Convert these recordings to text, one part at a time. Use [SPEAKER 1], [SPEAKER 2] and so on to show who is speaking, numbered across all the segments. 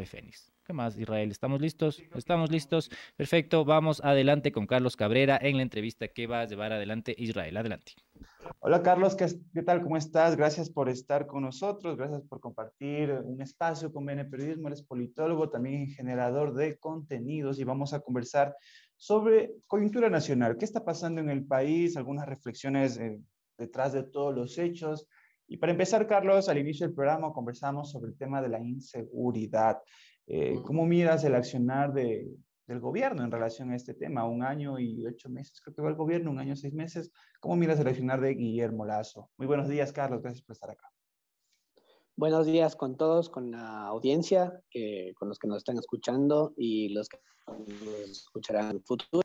[SPEAKER 1] ave fénix. ¿Qué más, Israel? ¿Estamos listos? ¿Estamos listos? Perfecto, vamos adelante con Carlos Cabrera en la entrevista que va a llevar adelante Israel. Adelante.
[SPEAKER 2] Hola Carlos, ¿qué, ¿qué, tal? ¿Cómo estás? Gracias por estar con nosotros, gracias por compartir un espacio con BN Periodismo. Eres politólogo, también generador de contenidos y vamos a conversar sobre coyuntura nacional. ¿Qué está pasando en el país? Algunas reflexiones eh, detrás de todos los hechos. Y para empezar, Carlos, al inicio del programa conversamos sobre el tema de la inseguridad. Eh, ¿Cómo miras el accionar de, del gobierno en relación a este tema? Un año y ocho meses, creo que va el gobierno, un año y seis meses. ¿Cómo miras el accionar de Guillermo Lazo? Muy buenos días, Carlos. Gracias por estar acá.
[SPEAKER 3] Buenos días con todos, con la audiencia, eh, con los que nos están escuchando y los que nos escucharán en el futuro.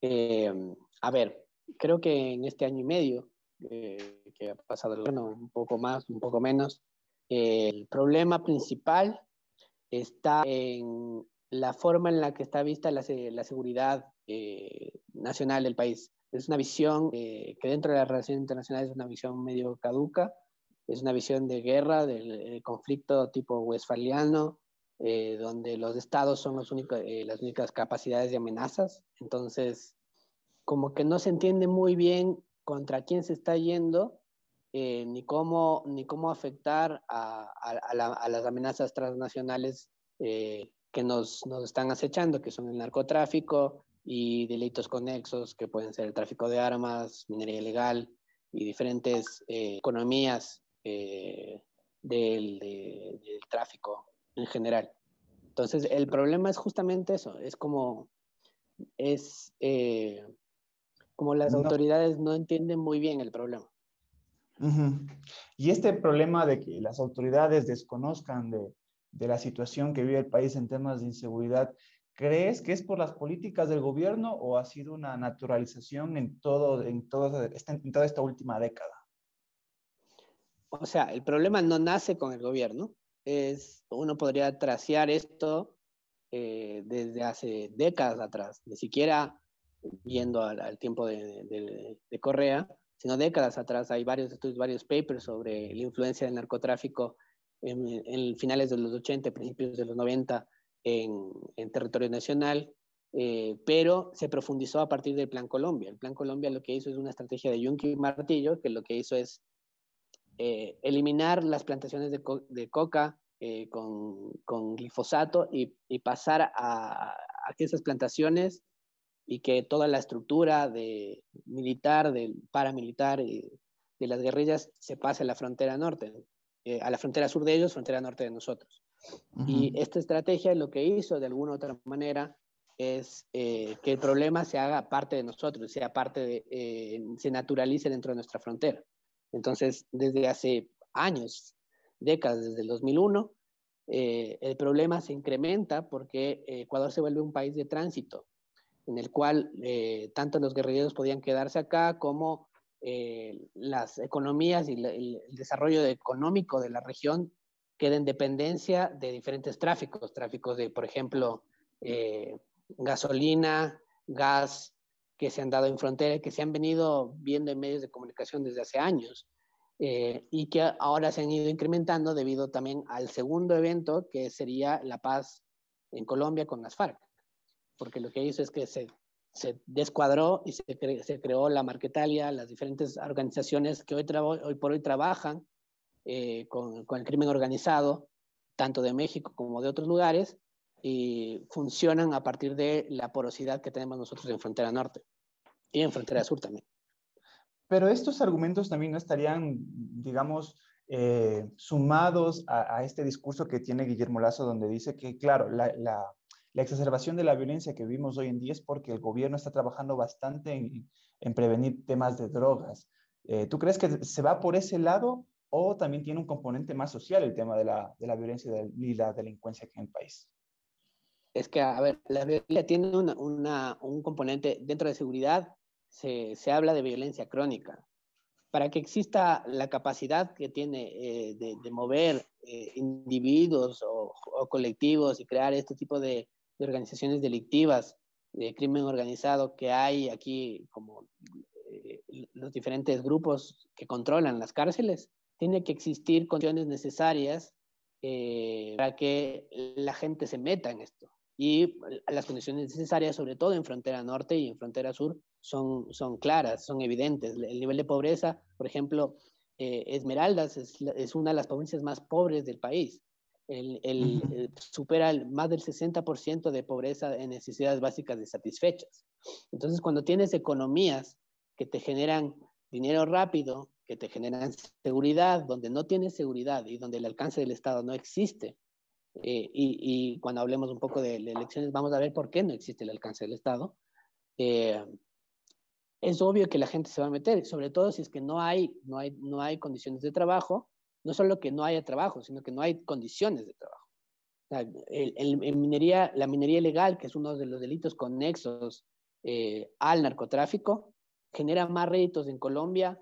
[SPEAKER 3] Eh, a ver, creo que en este año y medio eh, que ha pasado el gobierno, un poco más, un poco menos, el problema principal está en la forma en la que está vista la, la seguridad eh, nacional del país. Es una visión eh, que dentro de las relaciones internacionales es una visión medio caduca, es una visión de guerra, del conflicto tipo westfaliano, eh, donde los estados son los únicos, las únicas capacidades de amenazas. Entonces, como que no se entiende muy bien contra quién se está yendo eh, ni, cómo, ni cómo afectar a, a, las amenazas transnacionales eh, que nos, nos, están acechando, que son el narcotráfico y delitos conexos, que pueden ser el tráfico de armas, minería ilegal y diferentes eh, economías del, del, tráfico en general. Entonces, el problema es justamente eso, es como, es, como las autoridades no entienden muy bien el problema.
[SPEAKER 2] Y este problema de que las autoridades desconozcan de, de, la situación que vive el país en temas de inseguridad, ¿crees que es por las políticas del gobierno o ha sido una naturalización en, todo, en, todo, en toda esta última década?
[SPEAKER 3] O sea, el problema no nace con el gobierno. Es, uno podría tracear esto eh, desde hace décadas atrás, ni siquiera yendo al, al tiempo de, de, de Correa, sino décadas atrás. Hay varios estudios, varios papers sobre la influencia del narcotráfico en, en finales de los 80, principios de los 90 en, en territorio nacional, eh, pero se profundizó a partir del Plan Colombia. El Plan Colombia lo que hizo es una estrategia de yunque y martillo, que lo que hizo es eh, eliminar las plantaciones de, co de coca eh, con, con, glifosato y, y pasar a, a, que esas plantaciones y que toda la estructura de militar, del paramilitar y de las guerrillas se pase a la frontera norte, eh, a la frontera sur de ellos, frontera norte de nosotros. Uh -huh. Y esta estrategia lo que hizo de alguna u otra manera es eh, que el problema se haga parte de nosotros, sea parte de, eh, se naturalice dentro de nuestra frontera. Entonces, desde hace años, décadas, desde el 2001, eh, el problema se incrementa porque Ecuador se vuelve un país de tránsito en el cual eh, tanto los guerrilleros podían quedarse acá como eh, las economías y el, desarrollo económico de la región queda en dependencia de diferentes tráficos, tráficos de, por ejemplo, eh, gasolina, gas, que se han dado en frontera, que se han venido viendo en medios de comunicación desde hace años y que ahora se han ido incrementando debido también al segundo evento que sería la paz en Colombia con las FARC porque lo que hizo es que se, se descuadró y se, se, creó la Marquetalia, las diferentes organizaciones que hoy, hoy por hoy trabajan eh, con, con, el crimen organizado, tanto de México como de otros lugares, y funcionan a partir de la porosidad que tenemos nosotros en frontera norte y en frontera sur también.
[SPEAKER 2] Pero estos argumentos también no estarían, digamos, eh, sumados a, este discurso que tiene Guillermo Lazo, donde dice que, claro, la, la la exacerbación de la violencia que vimos hoy en día es porque el gobierno está trabajando bastante en, en prevenir temas de drogas. Eh, ¿Tú crees que se va por ese lado o también tiene un componente más social el tema de la, de la violencia y la delincuencia en el país?
[SPEAKER 3] Es que, a ver, la violencia tiene una, una, un componente dentro de seguridad, se, se, habla de violencia crónica. Para que exista la capacidad que tiene eh, de, de, mover eh, individuos o, o, colectivos y crear este tipo de, organizaciones delictivas, de crimen organizado que hay aquí, como eh, los diferentes grupos que controlan las cárceles, tiene que existir condiciones necesarias eh, para que la gente se meta en esto. Y las condiciones necesarias, sobre todo en frontera norte y en frontera sur, son, son claras, son evidentes. El nivel de pobreza, por ejemplo, eh, Esmeraldas es, es, una de las provincias más pobres del país. El, el, supera el, más del 60% de pobreza en necesidades básicas de satisfechas. Entonces, cuando tienes economías que te generan dinero rápido, que te generan seguridad, donde no tienes seguridad y donde el alcance del Estado no existe, eh, y, y, cuando hablemos un poco de, de, elecciones vamos a ver por qué no existe el alcance del Estado, eh, es obvio que la gente se va a meter, sobre todo si es que no hay, no hay, no hay condiciones de trabajo, no solo que no haya trabajo, sino que no hay condiciones de trabajo. el, el, minería, la minería ilegal, que es uno de los delitos conexos eh, al narcotráfico, genera más réditos en Colombia,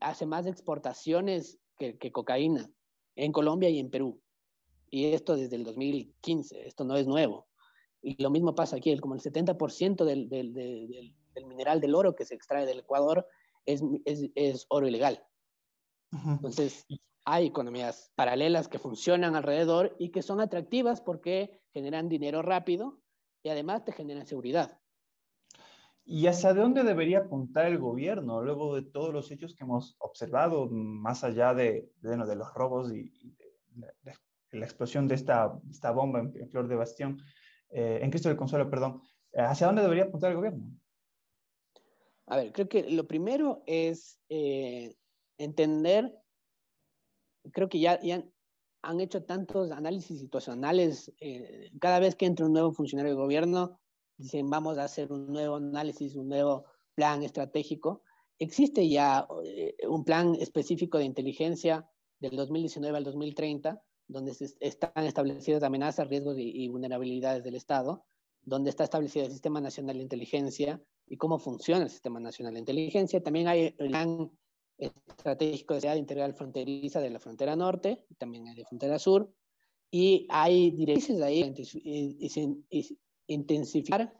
[SPEAKER 3] hace más exportaciones que, que, cocaína en Colombia y en Perú. Y esto desde el 2015, esto no es nuevo. Y lo mismo pasa aquí, como el 70% del, del, del del mineral del oro que se extrae del Ecuador es, es, es oro ilegal. Entonces, hay economías paralelas que funcionan alrededor y que son atractivas porque generan dinero rápido y además te generan seguridad.
[SPEAKER 2] ¿Y hacia dónde debería apuntar el gobierno luego de todos los hechos que hemos observado, más allá de, de, de los robos y, y de, de, la explosión de esta, esta bomba en, en Flor de Bastión, eh, en Cristo del Consuelo, perdón? ¿Hacia dónde debería apuntar el gobierno?
[SPEAKER 3] A ver, creo que lo primero es eh, entender, creo que ya, ya, han hecho tantos análisis situacionales, eh, cada vez que entra un nuevo funcionario de gobierno, dicen vamos a hacer un nuevo análisis, un nuevo plan estratégico. Existe ya eh, un plan específico de inteligencia del 2019 al 2030, donde se están establecidas amenazas, riesgos y, y vulnerabilidades del Estado, donde está establecido el Sistema Nacional de Inteligencia, y cómo funciona el Sistema Nacional de Inteligencia. También hay el plan estratégico de seguridad integral fronteriza de la frontera norte, también de frontera sur, y hay directrices ahí intensificar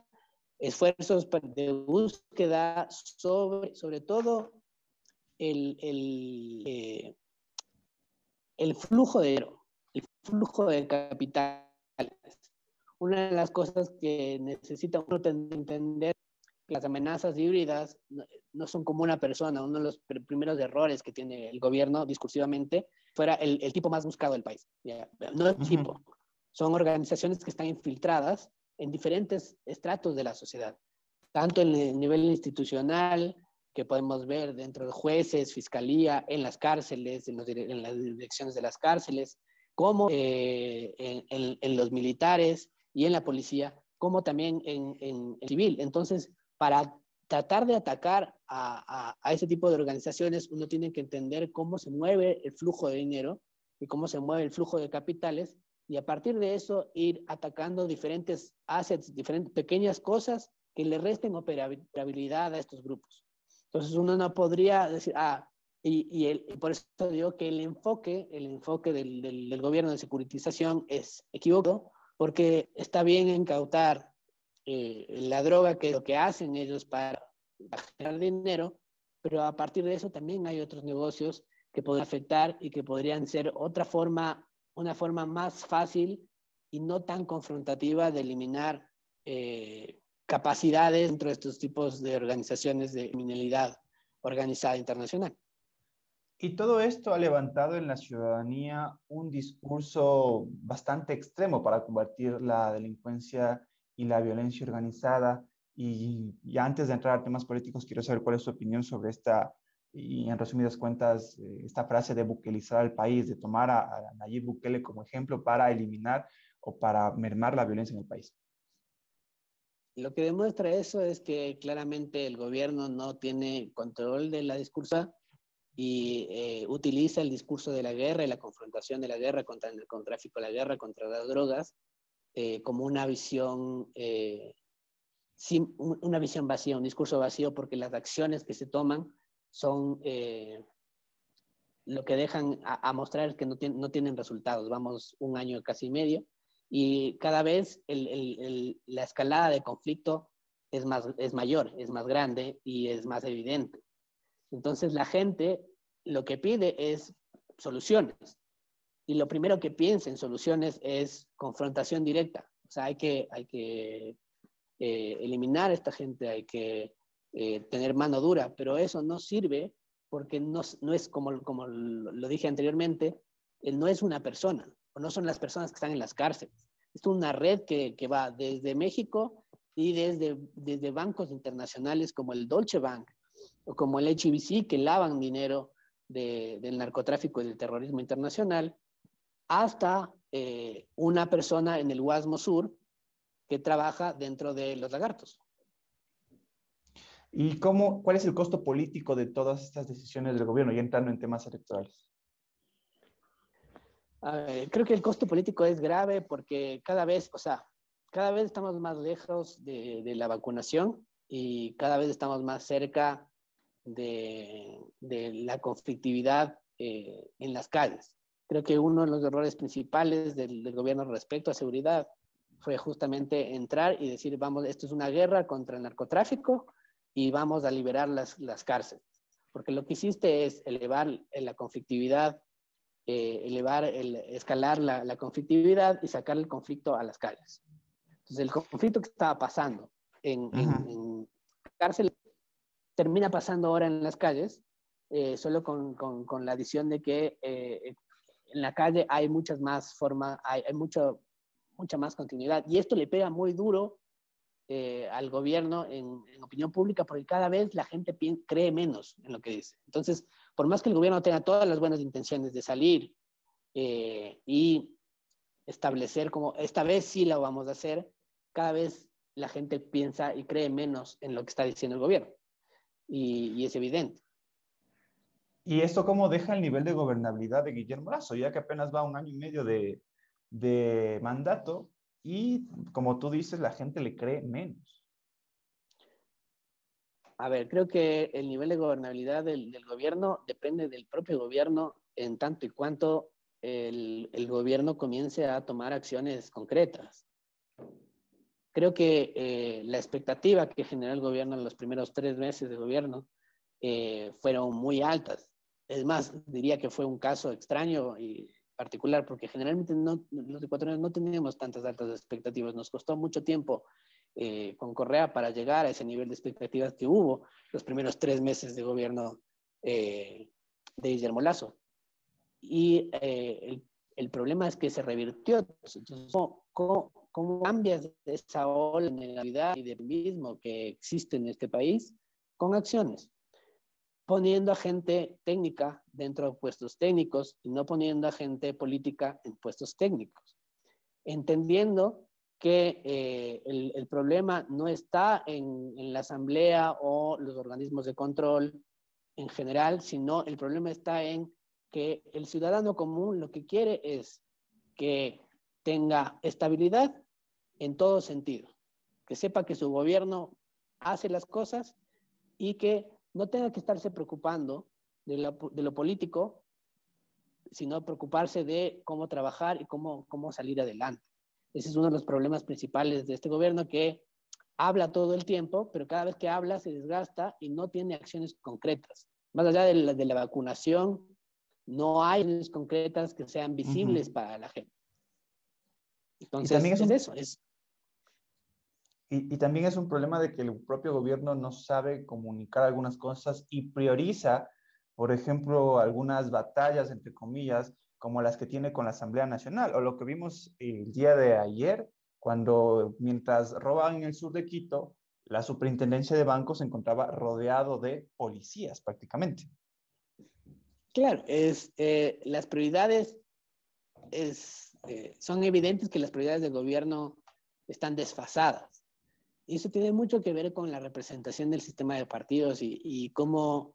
[SPEAKER 3] esfuerzos de búsqueda sobre, sobre todo el, el, eh, el flujo de dinero, el flujo de capitales. Una de las cosas que necesita uno entender las amenazas híbridas no son como una persona. Uno de los primeros errores que tiene el gobierno discursivamente fuera el, el tipo más buscado del país. No es tipo, uh -huh. son organizaciones que están infiltradas en diferentes estratos de la sociedad, tanto en el nivel institucional, que podemos ver dentro de jueces, fiscalía, en las cárceles, en, los, en las direcciones de las cárceles, como eh, en, en, en, los militares y en la policía, como también en, en civil. Entonces, para tratar de atacar a, a, a, ese tipo de organizaciones, uno tiene que entender cómo se mueve el flujo de dinero y cómo se mueve el flujo de capitales y a partir de eso ir atacando diferentes assets, diferentes pequeñas cosas que le resten operabilidad a estos grupos. Entonces uno no podría decir, ah, y, y, el, y por eso digo que el enfoque, el enfoque del, del, del gobierno de securitización es equivocado, porque está bien incautar eh, la droga, que es lo que hacen ellos para, generar dinero, pero a partir de eso también hay otros negocios que pueden afectar y que podrían ser otra forma, una forma más fácil y no tan confrontativa de eliminar eh, capacidades dentro de estos tipos de organizaciones de criminalidad organizada internacional.
[SPEAKER 2] Y todo esto ha levantado en la ciudadanía un discurso bastante extremo para combatir la delincuencia y la violencia organizada. Y, y, antes de entrar a temas políticos, quiero saber cuál es su opinión sobre esta, y en resumidas cuentas, eh, esta frase de buquelizar al país, de tomar a, a Nayib Bukele como ejemplo para eliminar o para mermar la violencia en el país.
[SPEAKER 3] Lo que demuestra eso es que claramente el gobierno no tiene control de la discursa y eh, utiliza el discurso de la guerra y la confrontación de la guerra contra el narcotráfico, la guerra contra las drogas, eh, como una visión, eh, una visión vacía, un discurso vacío, porque las acciones que se toman son eh, lo que dejan a, a mostrar que no, tiene, no, tienen resultados. Vamos un año casi medio y cada vez el, el, el, la escalada de conflicto es, más, es mayor, es más grande y es más evidente. Entonces la gente lo que pide es soluciones, y lo primero que piensa en soluciones es confrontación directa. O sea, hay que, hay que eh, eliminar a esta gente, hay que eh, tener mano dura, pero eso no sirve porque no, no es como, como lo dije anteriormente, no es una persona, o no son las personas que están en las cárceles. Es una red que, que va desde México y desde, desde bancos internacionales como el Dolce Bank o como el HBC que lavan dinero de, del narcotráfico y del terrorismo internacional, hasta eh, una persona en el Guasmo Sur que trabaja dentro de los lagartos.
[SPEAKER 2] ¿Y cómo, cuál es el costo político de todas estas decisiones del gobierno, y entrando en temas electorales?
[SPEAKER 3] creo que el costo político es grave porque cada vez, o sea, cada vez estamos más lejos de, de la vacunación y cada vez estamos más cerca de, de la conflictividad eh, en las calles. Creo que uno de los errores principales del, del, gobierno respecto a seguridad fue justamente entrar y decir, vamos, esto es una guerra contra el narcotráfico y vamos a liberar las, las cárceles. Porque lo que hiciste es elevar la conflictividad, eh, elevar, el, escalar la, la, conflictividad y sacar el conflicto a las calles. Entonces, el conflicto que estaba pasando en, en, en cárcel termina pasando ahora en las calles, eh, solo con, con, con, la adición de que eh, en la calle hay muchas más formas, hay, mucho, mucha más continuidad. Y esto le pega muy duro eh, al gobierno en, opinión pública porque cada vez la gente cree menos en lo que dice. Entonces, por más que el gobierno tenga todas las buenas intenciones de salir eh, y establecer como esta vez sí lo vamos a hacer, cada vez la gente piensa y cree menos en lo que está diciendo el gobierno. Y es evidente.
[SPEAKER 2] ¿Y esto cómo deja el nivel de gobernabilidad de Guillermo Lazo, ya que apenas va un año y medio de, mandato y, como tú dices, la gente le cree menos.
[SPEAKER 3] A ver, creo que el nivel de gobernabilidad del, gobierno depende del propio gobierno en tanto y cuanto el, el, gobierno comience a tomar acciones concretas. Creo que eh, la expectativa que generó el gobierno en los primeros tres meses de gobierno eh, fueron muy altas. Es más, diría que fue un caso extraño y particular, porque generalmente no, los ecuatorianos no teníamos tantas altas expectativas. Nos costó mucho tiempo eh, con Correa para llegar a ese nivel de expectativas que hubo los primeros tres meses de gobierno eh, de Guillermo Lazo. Y eh, el, el, problema es que se revirtió. Entonces, ¿cómo, cómo, cambias esa ola de negatividad y de mismo que existe en este país con acciones? Poniendo a gente técnica dentro de puestos técnicos y no poniendo a gente política en puestos técnicos. Entendiendo que eh, el, problema no está en, en, la asamblea o los organismos de control en general, sino el problema está en que el ciudadano común lo que quiere es que tenga estabilidad en todo sentido, que sepa que su gobierno hace las cosas y que no tenga que estarse preocupando de, la, de, lo político, sino preocuparse de cómo trabajar y cómo, cómo salir adelante. Ese es uno de los problemas principales de este gobierno que habla todo el tiempo, pero cada vez que habla se desgasta y no tiene acciones concretas. Más allá de la, de la vacunación, no hay acciones concretas que sean visibles uh -huh. para la gente. Entonces, es, es eso, es
[SPEAKER 2] y, también es un problema de que el propio gobierno no sabe comunicar algunas cosas y prioriza, por ejemplo, algunas batallas, entre comillas, como las que tiene con la Asamblea Nacional, o lo que vimos el día de ayer, cuando mientras roban en el sur de Quito, la superintendencia de bancos se encontraba rodeado de policías prácticamente.
[SPEAKER 3] Claro, es, eh, las prioridades es, eh, son evidentes que las prioridades del gobierno están desfasadas. Y eso tiene mucho que ver con la representación del sistema de partidos y, y cómo,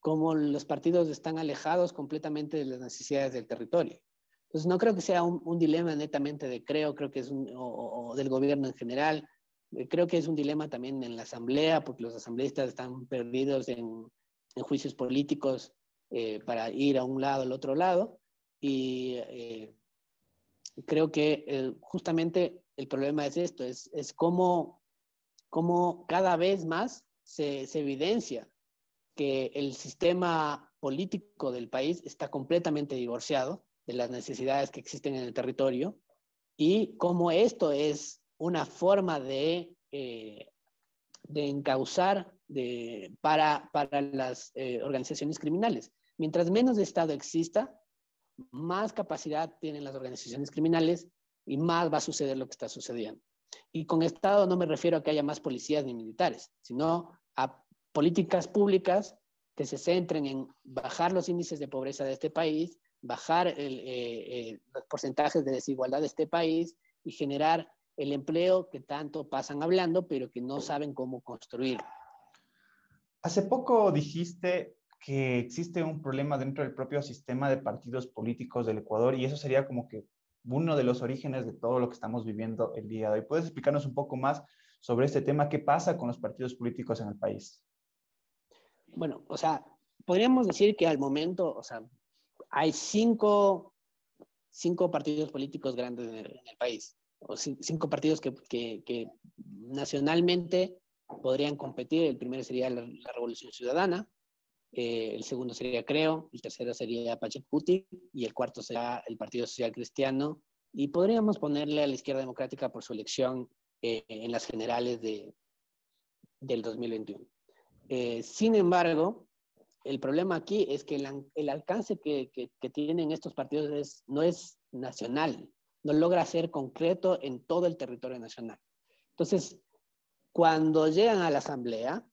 [SPEAKER 3] cómo, los partidos están alejados completamente de las necesidades del territorio. Entonces, no creo que sea un, un dilema netamente de creo, creo que es un, o, o, del gobierno en general. Eh, creo que es un dilema también en la asamblea, porque los asambleístas están perdidos en, en juicios políticos eh, para ir a un lado al otro lado. Y eh, creo que eh, justamente el problema es esto, es, es cómo cómo cada vez más se, evidencia que el sistema político del país está completamente divorciado de las necesidades que existen en el territorio y cómo esto es una forma de, eh, de encauzar de, para, para las eh, organizaciones criminales. Mientras menos Estado exista, más capacidad tienen las organizaciones criminales y más va a suceder lo que está sucediendo. Y con Estado no me refiero a que haya más policías ni militares, sino a políticas públicas que se centren en bajar los índices de pobreza de este país, bajar eh, eh, los porcentajes de desigualdad de este país y generar el empleo que tanto pasan hablando, pero que no saben cómo construir.
[SPEAKER 2] Hace poco dijiste que existe un problema dentro del propio sistema de partidos políticos del Ecuador y eso sería como que uno de los orígenes de todo lo que estamos viviendo el día de hoy. ¿Puedes explicarnos un poco más sobre este tema? ¿Qué pasa con los partidos políticos en el país?
[SPEAKER 3] Bueno, o sea, podríamos decir que al momento, o sea, hay cinco, cinco partidos políticos grandes en el, país, o cinco partidos que, que, nacionalmente podrían competir. El primero sería la, Revolución Ciudadana, eh, el segundo sería Creo, el tercero sería Pachacuti y el cuarto será el Partido Social Cristiano. Y podríamos ponerle a la izquierda democrática por su elección eh, en las generales de, del 2021. Eh, sin embargo, el problema aquí es que el, alcance que, tienen estos partidos no es nacional, no logra ser concreto en todo el territorio nacional. Entonces, cuando llegan a la asamblea,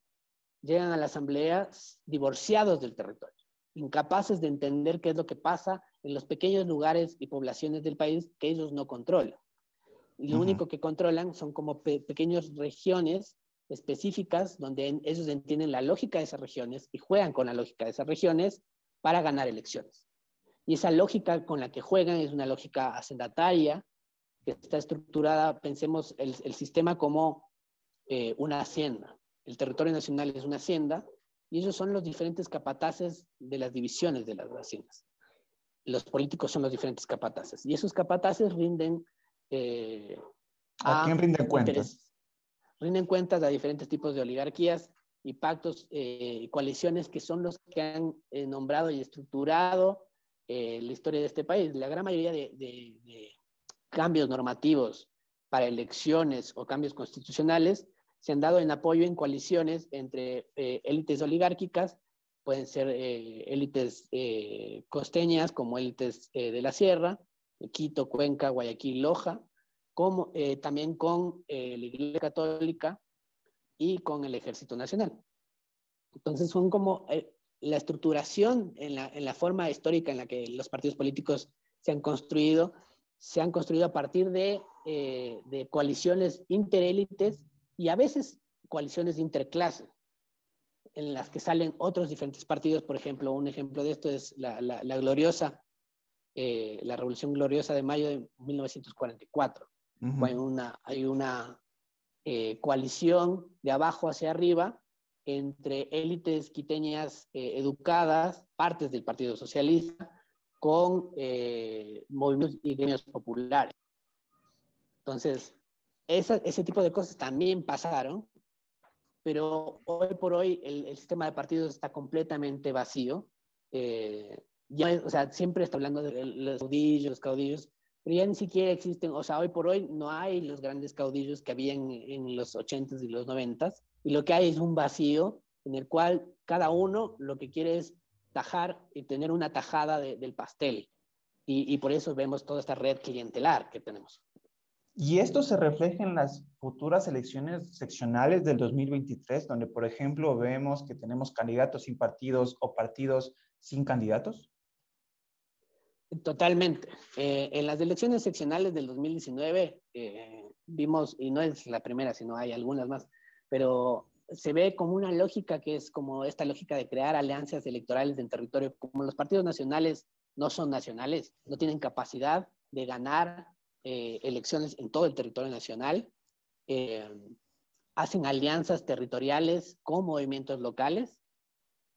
[SPEAKER 3] llegan a la asamblea divorciados del territorio, incapaces de entender qué es lo que pasa en los pequeños lugares y poblaciones del país que ellos no controlan. Y lo único que controlan son como pequeñas regiones específicas donde ellos entienden la lógica de esas regiones y juegan con la lógica de esas regiones para ganar elecciones. Y esa lógica con la que juegan es una lógica hacendataria que está estructurada, pensemos el, el sistema como eh, una hacienda. El territorio nacional es una hacienda y ellos son los diferentes capataces de las divisiones de las haciendas. Los políticos son los diferentes capataces y esos capataces rinden...
[SPEAKER 2] Eh, ¿A, quién rinden cuentas?
[SPEAKER 3] rinden cuentas a diferentes tipos de oligarquías y pactos y eh, coaliciones que son los que han eh, nombrado y estructurado la historia de este país. La gran mayoría de, cambios normativos para elecciones o cambios constitucionales se han dado en apoyo en coaliciones entre élites oligárquicas, pueden ser élites costeñas como élites de la sierra, Quito, Cuenca, Guayaquil, Loja, como, eh, también con eh, la Iglesia Católica y con el Ejército Nacional. Entonces son como eh, la estructuración en la, en la, forma histórica en la que los partidos políticos se han construido, se han construido a partir de, de coaliciones interélites y a veces coaliciones de interclase, en las que salen otros diferentes partidos. Por ejemplo, un ejemplo de esto es la, la, la gloriosa, la Revolución Gloriosa de mayo de 1944 hay una, hay una eh, coalición de abajo hacia arriba entre élites quiteñas eh, educadas, partes del Partido Socialista, con eh, movimientos y gremios populares. Entonces, ese tipo de cosas también pasaron, pero hoy por hoy el, sistema de partidos está completamente vacío. ya, o sea, siempre está hablando de los caudillos, los caudillos, pero ya ni siquiera existen, o sea, hoy por hoy no hay los grandes caudillos que habían en los 80s y los 90s, y lo que hay es un vacío en el cual cada uno lo que quiere es tajar y tener una tajada del pastel. Y, y por eso vemos toda esta red clientelar que tenemos.
[SPEAKER 2] Y esto se refleja en las futuras elecciones seccionales del 2023, donde, por ejemplo, vemos que tenemos candidatos sin partidos o partidos sin candidatos.
[SPEAKER 3] Totalmente. Eh, en las elecciones seccionales del 2019 eh, vimos, y no es la primera, sino hay algunas más, pero se ve como una lógica que es como esta lógica de crear alianzas electorales en territorio. Como los partidos nacionales no son nacionales, no tienen capacidad de ganar eh, elecciones en todo el territorio nacional, hacen alianzas territoriales con movimientos locales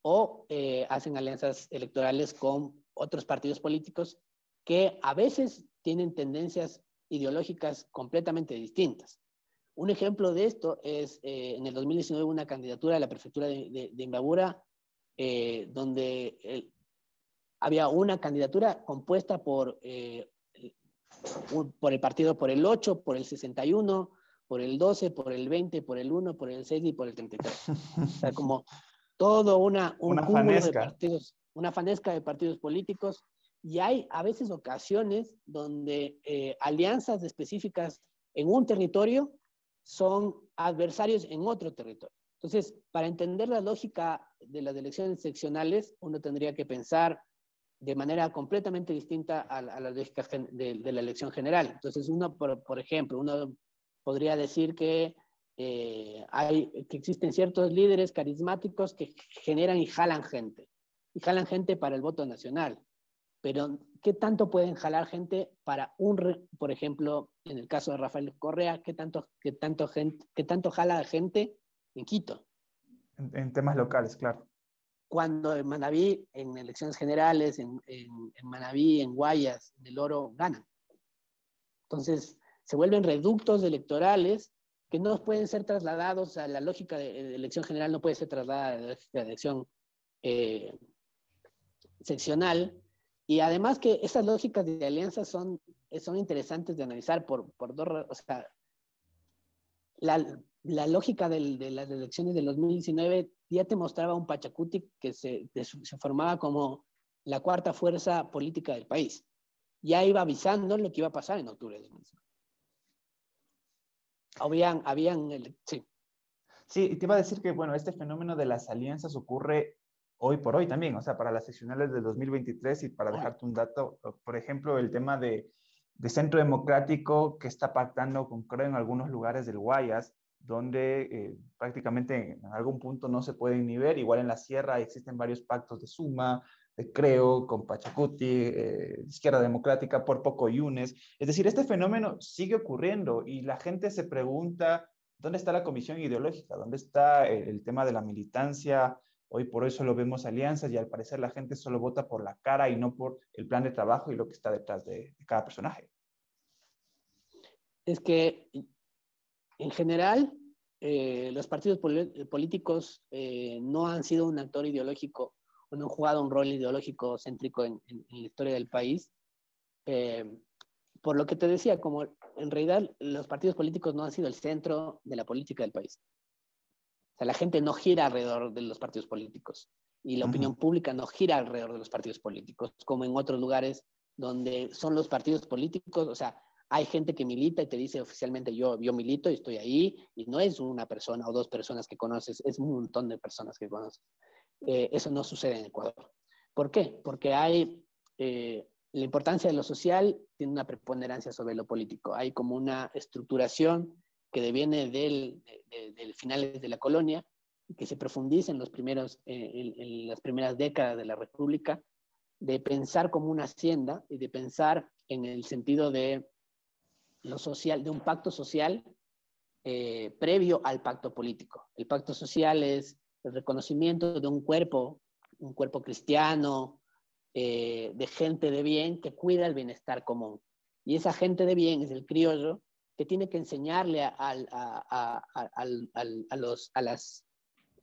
[SPEAKER 3] o hacen alianzas electorales con otros partidos políticos que a veces tienen tendencias ideológicas completamente distintas. Un ejemplo de esto es eh, en el 2019 una candidatura a la prefectura de, de, Imbabura, eh, donde había una candidatura compuesta por, eh, por el partido por el 8, por el 61, por el 12, por el 20, por el 1, por el 6 y por el 33. o sea, como todo una, un
[SPEAKER 2] una
[SPEAKER 3] cúmulo de
[SPEAKER 2] fanesca.
[SPEAKER 3] partidos, una fanesca de partidos políticos. Y hay a veces ocasiones donde eh, alianzas específicas en un territorio son adversarios en otro territorio. Entonces, para entender la lógica de las elecciones seccionales, uno tendría que pensar de manera completamente distinta a, a la lógica gen- de, la elección general. Entonces, uno, por, ejemplo, uno podría decir que, eh, hay, que existen ciertos líderes carismáticos que generan y jalan gente, y jalan gente para el voto nacional. Pero, ¿qué tanto pueden jalar gente para un, por ejemplo, en el caso de Rafael Correa, qué tanto, qué tanto, gente, qué tanto jala gente en Quito?
[SPEAKER 2] En temas locales, claro.
[SPEAKER 3] Cuando en Manabí, en elecciones generales, en, en, en Manabí, en Guayas, en El Oro, ganan. Entonces, se vuelven reductos electorales que no pueden ser trasladados a la lógica de, de elección general, no puede ser trasladada a la lógica de elección eh, seccional. Y además que esas lógicas de alianzas son, son interesantes de analizar por, por dos o sea, la, la lógica del- de las elecciones del 2019 ya te mostraba un Pachacuti que se, se formaba como la cuarta fuerza política del país. Ya iba avisando lo que iba a pasar en octubre de 2019. Habían, habían, el- sí,
[SPEAKER 2] Sí, y te iba a decir que, bueno, este fenómeno de las alianzas ocurre hoy por hoy también, o sea, para las seccionales de 2023 y para dejarte un dato, por ejemplo, el tema de, de Centro Democrático que está pactando con, creo, en algunos lugares del Guayas, donde eh, prácticamente en algún punto no se pueden ni ver, igual en la sierra existen varios pactos de Suma, de Creo, con Pachacuti, eh, Izquierda Democrática, por poco Yunes. Es decir, este fenómeno sigue ocurriendo y la gente se pregunta ¿Dónde está la comisión ideológica? ¿Dónde está el, el tema de la militancia? Hoy por hoy solo vemos alianzas y al parecer la gente solo vota por la cara y no por el plan de trabajo y lo que está detrás de, de cada personaje.
[SPEAKER 3] es que en general eh, los partidos políticos eh, no han sido un actor ideológico o no han jugado un rol ideológico céntrico en, en- en la historia del país. Eh, por lo que te decía, como en realidad los partidos políticos no han sido el centro de la política del país. O sea, la gente no gira alrededor de los partidos políticos y la opinión pública no gira alrededor de los partidos políticos, como en otros lugares donde son los partidos políticos, o sea, hay gente que milita y te dice oficialmente yo, yo milito y estoy ahí, y no es una persona o dos personas que conoces, es un montón de personas que conoces. Eh, eso no sucede en Ecuador. ¿Por qué? Porque hay eh, la importancia de lo social tiene una preponderancia sobre lo político. Hay como una estructuración que deviene del, de, de, finales de la colonia que se profundiza en, los primeros, eh, en, en las primeras décadas de la República, de pensar como una hacienda y de pensar en el sentido de lo social, de un pacto social eh, previo al pacto político. El pacto social es el reconocimiento de un cuerpo, un cuerpo cristiano, eh, de gente de bien que cuida el bienestar común. Y esa gente de bien es el criollo que tiene que enseñarle a, a, a, los las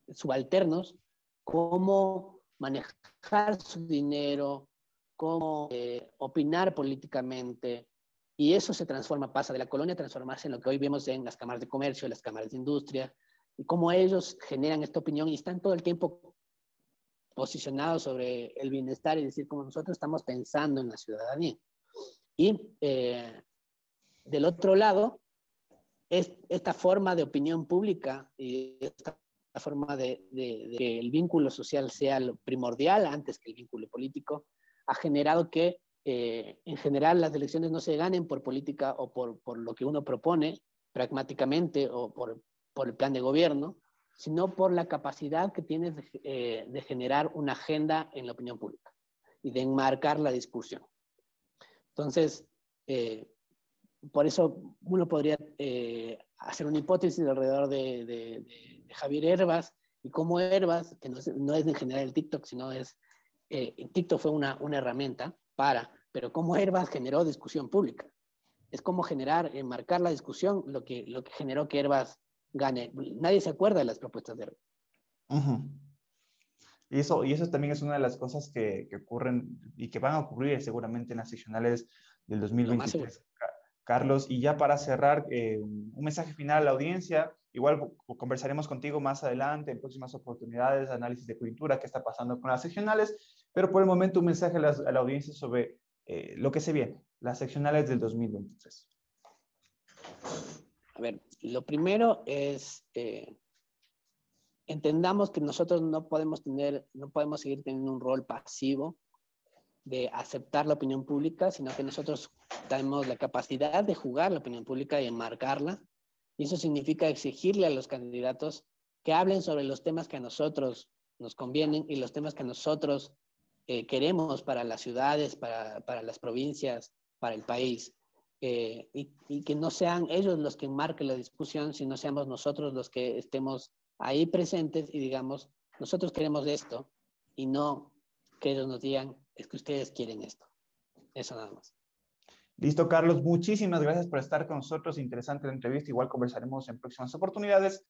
[SPEAKER 3] subalternos cómo manejar su dinero, cómo eh, opinar políticamente, y eso se transforma, pasa de la colonia a transformarse en lo que hoy vemos en las cámaras de comercio, las cámaras de industria, y cómo ellos generan esta opinión y están todo el tiempo posicionados sobre el bienestar y decir como nosotros estamos pensando en la ciudadanía. Y eh, del otro lado, es esta forma de opinión pública y esta forma de, de, de, que el vínculo social sea lo primordial antes que el vínculo político, ha generado que eh, en general las elecciones no se ganen por política o por, por lo que uno propone pragmáticamente o por, por, el plan de gobierno, sino por la capacidad que tienes de, eh, de, generar una agenda en la opinión pública y de enmarcar la discusión. Entonces, eh, por eso uno podría eh, hacer una hipótesis alrededor de, de, de, Javier Herbas y cómo Herbas, que no es, no es en general el TikTok, sino es, eh, TikTok fue una, una herramienta para, pero cómo Herbas generó discusión pública. Es como generar, enmarcar la discusión, lo que, lo que generó que Herbas gane. Nadie se acuerda de las propuestas de Herbas.
[SPEAKER 2] Uh -huh. Y eso, y eso también es una de las cosas que, que ocurren y que van a ocurrir seguramente en las seccionales del 2023. Carlos, y ya para cerrar, eh, un mensaje final a la audiencia. Igual conversaremos contigo más adelante en próximas oportunidades, análisis de coyuntura, qué está pasando con las seccionales, pero por el momento un mensaje a a la audiencia sobre eh, lo que se viene, las seccionales del 2023.
[SPEAKER 3] A ver, lo primero es eh, entendamos que nosotros no podemos tener, no podemos seguir teniendo un rol pasivo de aceptar la opinión pública, sino que nosotros tenemos la capacidad de jugar la opinión pública y enmarcarla. Y eso significa exigirle a los candidatos que hablen sobre los temas que a nosotros nos convienen y los temas que nosotros eh, queremos para las ciudades, para, para, las provincias, para el país. Eh, y, y, que no sean ellos los que marquen la discusión, sino seamos nosotros los que estemos ahí presentes y digamos, nosotros queremos esto y no que ellos nos digan, es que ustedes quieren esto. Eso nada más.
[SPEAKER 2] Listo, Carlos. Muchísimas gracias por estar con nosotros. Interesante la entrevista. Igual conversaremos en próximas oportunidades.